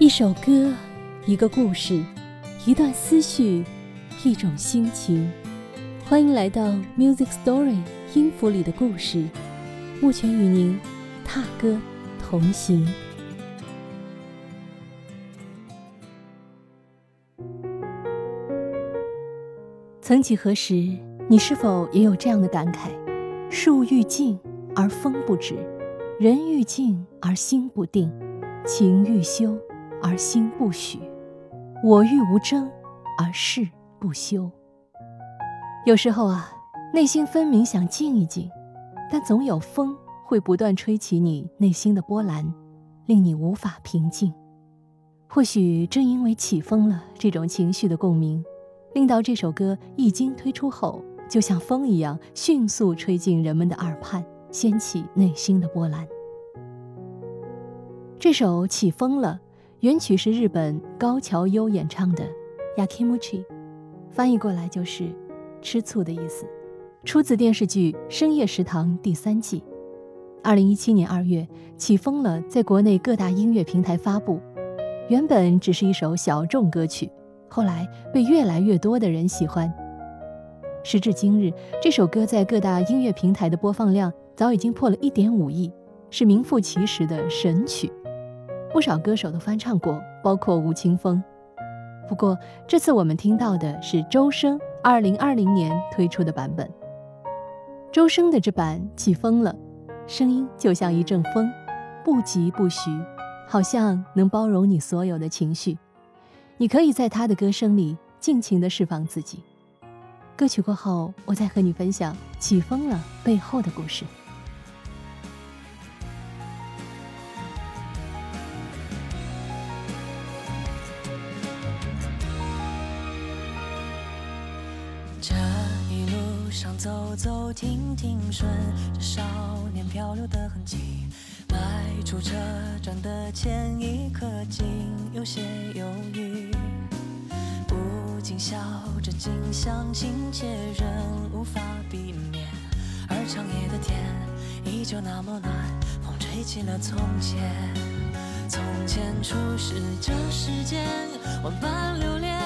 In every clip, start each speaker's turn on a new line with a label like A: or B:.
A: 一首歌，一个故事，一段思绪，一种心情。欢迎来到 Music Story 音符里的故事，目前与您踏歌同行。曾几何时，你是否也有这样的感慨？树欲静而风不止，人欲静而心不定，情欲休。而心不许，我欲无争，而事不休。有时候啊，内心分明想静一静，但总有风会不断吹起你内心的波澜，令你无法平静。或许正因为起风了这种情绪的共鸣，令到这首歌一经推出后，就像风一样迅速吹进人们的耳畔，掀起内心的波澜。这首起风了。原曲是日本高桥优演唱的《Yakimuchi》，翻译过来就是“吃醋”的意思，出自电视剧《深夜食堂》第三季。二零一七年二月，起风了，在国内各大音乐平台发布。原本只是一首小众歌曲，后来被越来越多的人喜欢。时至今日，这首歌在各大音乐平台的播放量早已经破了一点五亿，是名副其实的神曲。不少歌手都翻唱过，包括吴青峰。不过这次我们听到的是周深二零二零年推出的版本。周深的这版起风了，声音就像一阵风，不急不徐，好像能包容你所有的情绪。你可以在他的歌声里尽情地释放自己。歌曲过后，我再和你分享起风了背后的故事。
B: 停停，顺着少年漂流的痕迹，迈出车站的前一刻，竟有些犹豫。不禁笑着，竟相亲切，仍无法避免。而长夜的天依旧那么暖，风吹起了从前。从前初识这世间，万般留恋，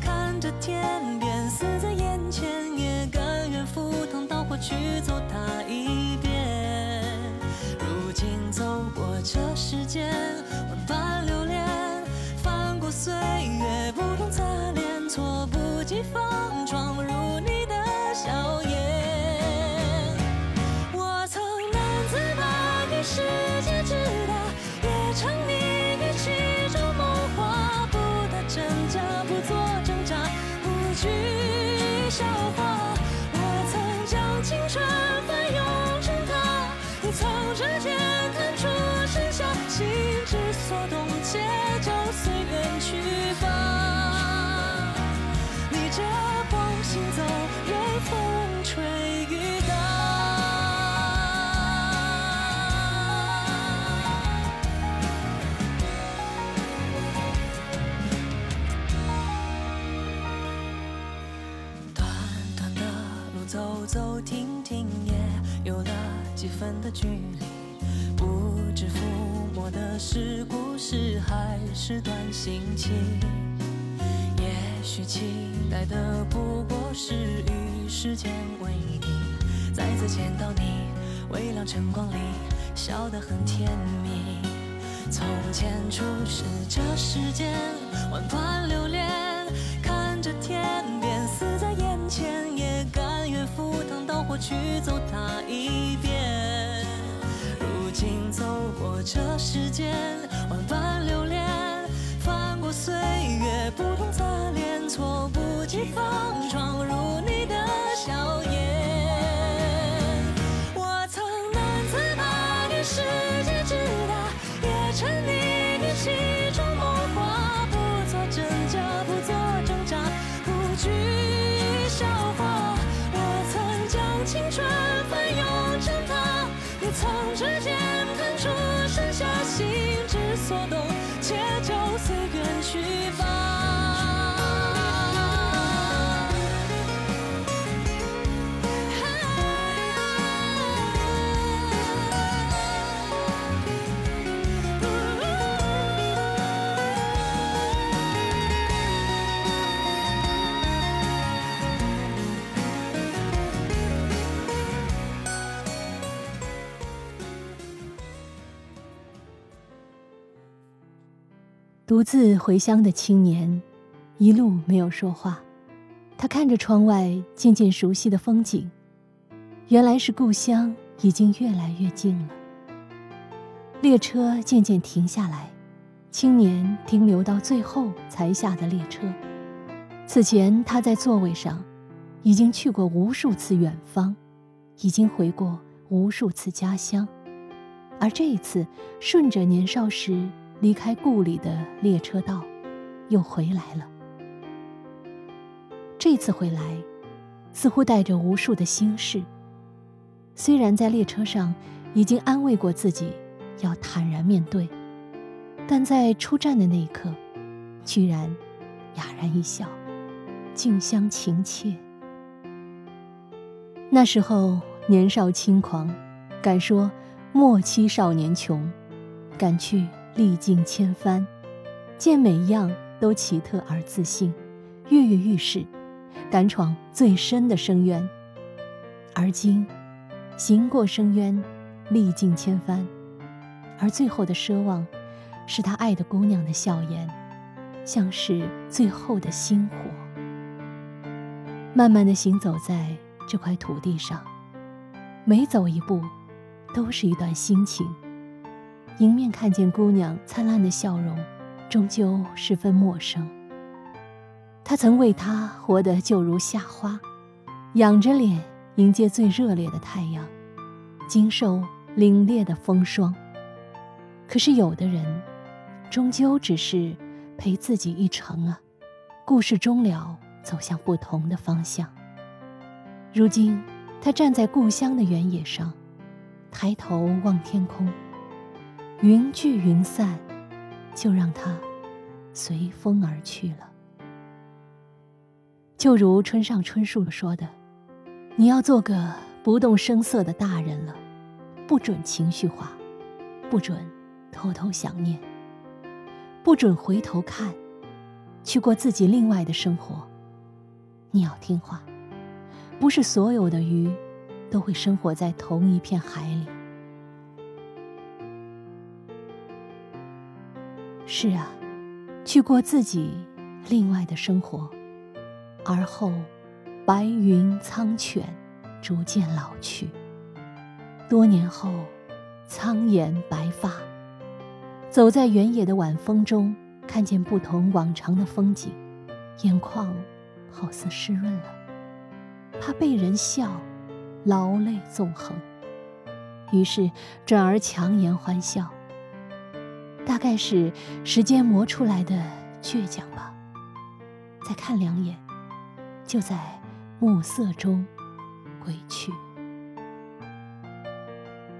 B: 看着天边死在眼前。去走它一遍。如今走过这世间，万般留恋，翻过岁月不同侧脸，措不及防闯入你的笑颜。我曾难自拔，于世走走停停，也有了。几分的距离，不知抚摸的是故事还是段心情。也许期待的不过是与时间为敌。再次见到你，微亮晨光里，笑得很甜蜜。从前初识这世间，万般留恋，看着天去走它一遍。如今走过这世间万般留恋，翻过岁月不同侧脸，措不及防
A: 独自回乡的青年，一路没有说话。他看着窗外渐渐熟悉的风景，原来是故乡已经越来越近了。列车渐渐停下来，青年停留到最后才下的列车。此前他在座位上，已经去过无数次远方，已经回过无数次家乡，而这一次顺着年少时。离开故里的列车道，又回来了。这次回来，似乎带着无数的心事。虽然在列车上已经安慰过自己，要坦然面对，但在出站的那一刻，居然哑然一笑，静香情切。那时候年少轻狂，敢说莫欺少年穷，敢去。历尽千帆，见每样都奇特而自信，跃跃欲试，敢闯最深的深渊。而今，行过深渊，历尽千帆，而最后的奢望，是他爱的姑娘的笑颜，像是最后的星火。慢慢的行走在这块土地上，每走一步，都是一段心情。迎面看见姑娘灿烂的笑容，终究十分陌生。他曾为她活得就如夏花，仰着脸迎接最热烈的太阳，经受凛冽的风霜。可是有的人，终究只是陪自己一程啊，故事终了，走向不同的方向。如今，他站在故乡的原野上，抬头望天空。云聚云散，就让它随风而去了。就如村上春树说的：“你要做个不动声色的大人了，不准情绪化，不准偷偷想念，不准回头看，去过自己另外的生活。你要听话，不是所有的鱼都会生活在同一片海里。”是啊，去过自己另外的生活，而后白云苍犬逐渐老去。多年后，苍颜白发，走在原野的晚风中，看见不同往常的风景，眼眶好似湿润了。怕被人笑，劳累纵横，于是转而强颜欢笑。大概是时间磨出来的倔强吧。再看两眼，就在暮色中归去。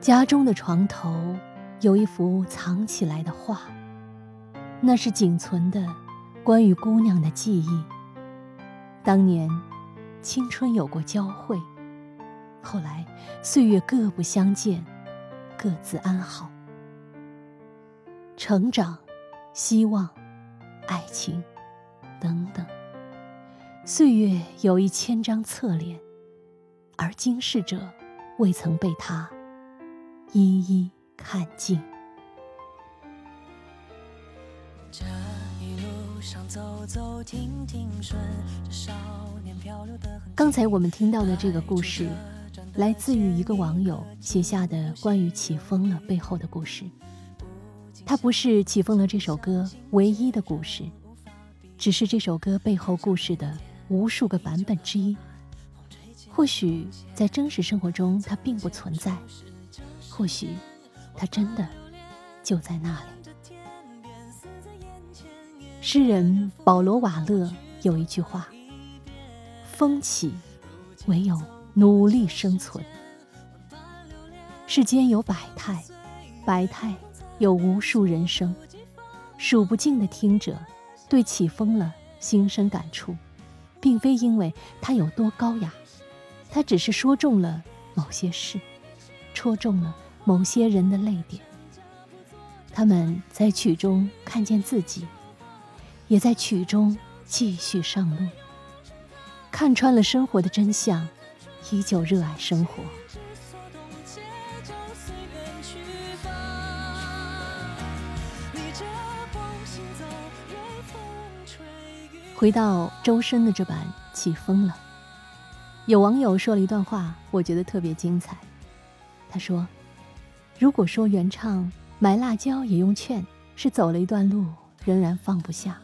A: 家中的床头有一幅藏起来的画，那是仅存的关于姑娘的记忆。当年青春有过交汇，后来岁月各不相见，各自安好。成长、希望、爱情，等等。岁月有一千张侧脸，而今世者未曾被他一一看尽。这一路上走走停停，顺着少年漂流的刚才我们听到的这个故事，来自于一个网友写下的关于起风了背后的故事。它不是起风了这首歌唯一的故事，只是这首歌背后故事的无数个版本之一。或许在真实生活中它并不存在，或许它真的就在那里。诗人保罗·瓦勒有一句话：“风起，唯有努力生存。”世间有百态，百态。有无数人生，数不尽的听者，对起风了心生感触，并非因为它有多高雅，它只是说中了某些事，戳中了某些人的泪点。他们在曲中看见自己，也在曲中继续上路，看穿了生活的真相，依旧热爱生活。回到周深的这版《起风了》，有网友说了一段话，我觉得特别精彩。他说：“如果说原唱买辣椒也用券是走了一段路仍然放不下，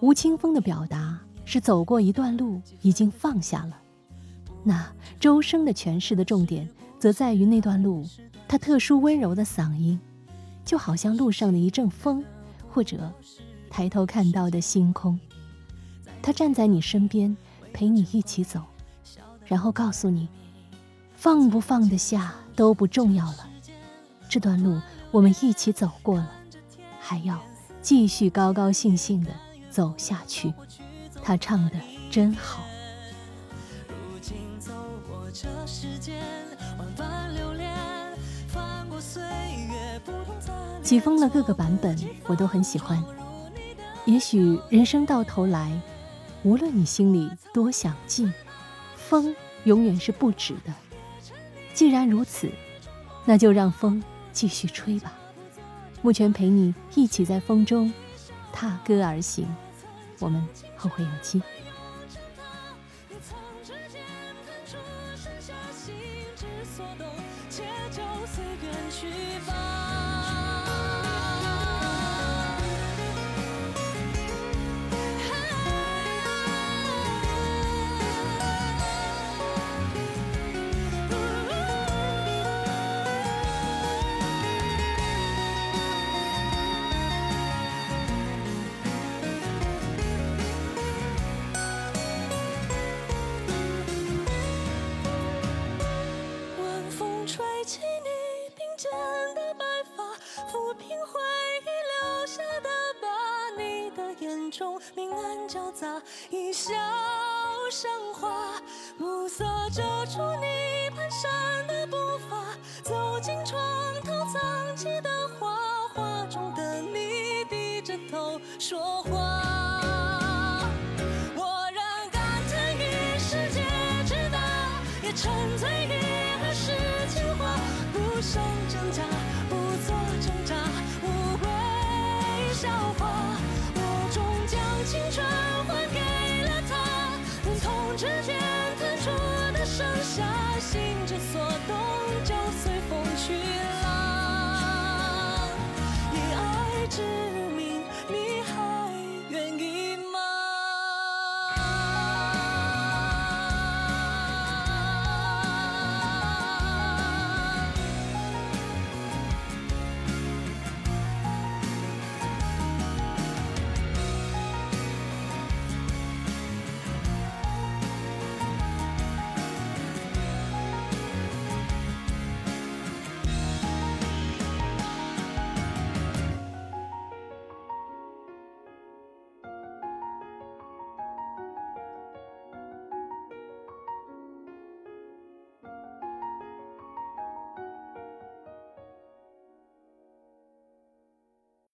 A: 吴青峰的表达是走过一段路已经放下了，那周深的诠释的重点则在于那段路，他特殊温柔的嗓音，就好像路上的一阵风，或者抬头看到的星空。”他站在你身边，陪你一起走，然后告诉你，放不放得下都不重要了。这段路我们一起走过了，还要继续高高兴兴地走下去。他唱的真好。起风了各个版本我都很喜欢。也许人生到头来。无论你心里多想静，风永远是不止的。既然如此，那就让风继续吹吧。目前陪你一起在风中踏歌而行，我们后会有期。
B: 遮住你蹒跚的步伐，走进床头藏起的画，画中的你低着头说话。我让感叹于世界之大，也沉醉于儿时情话，不想挣扎，不做挣扎，无谓笑话。所动。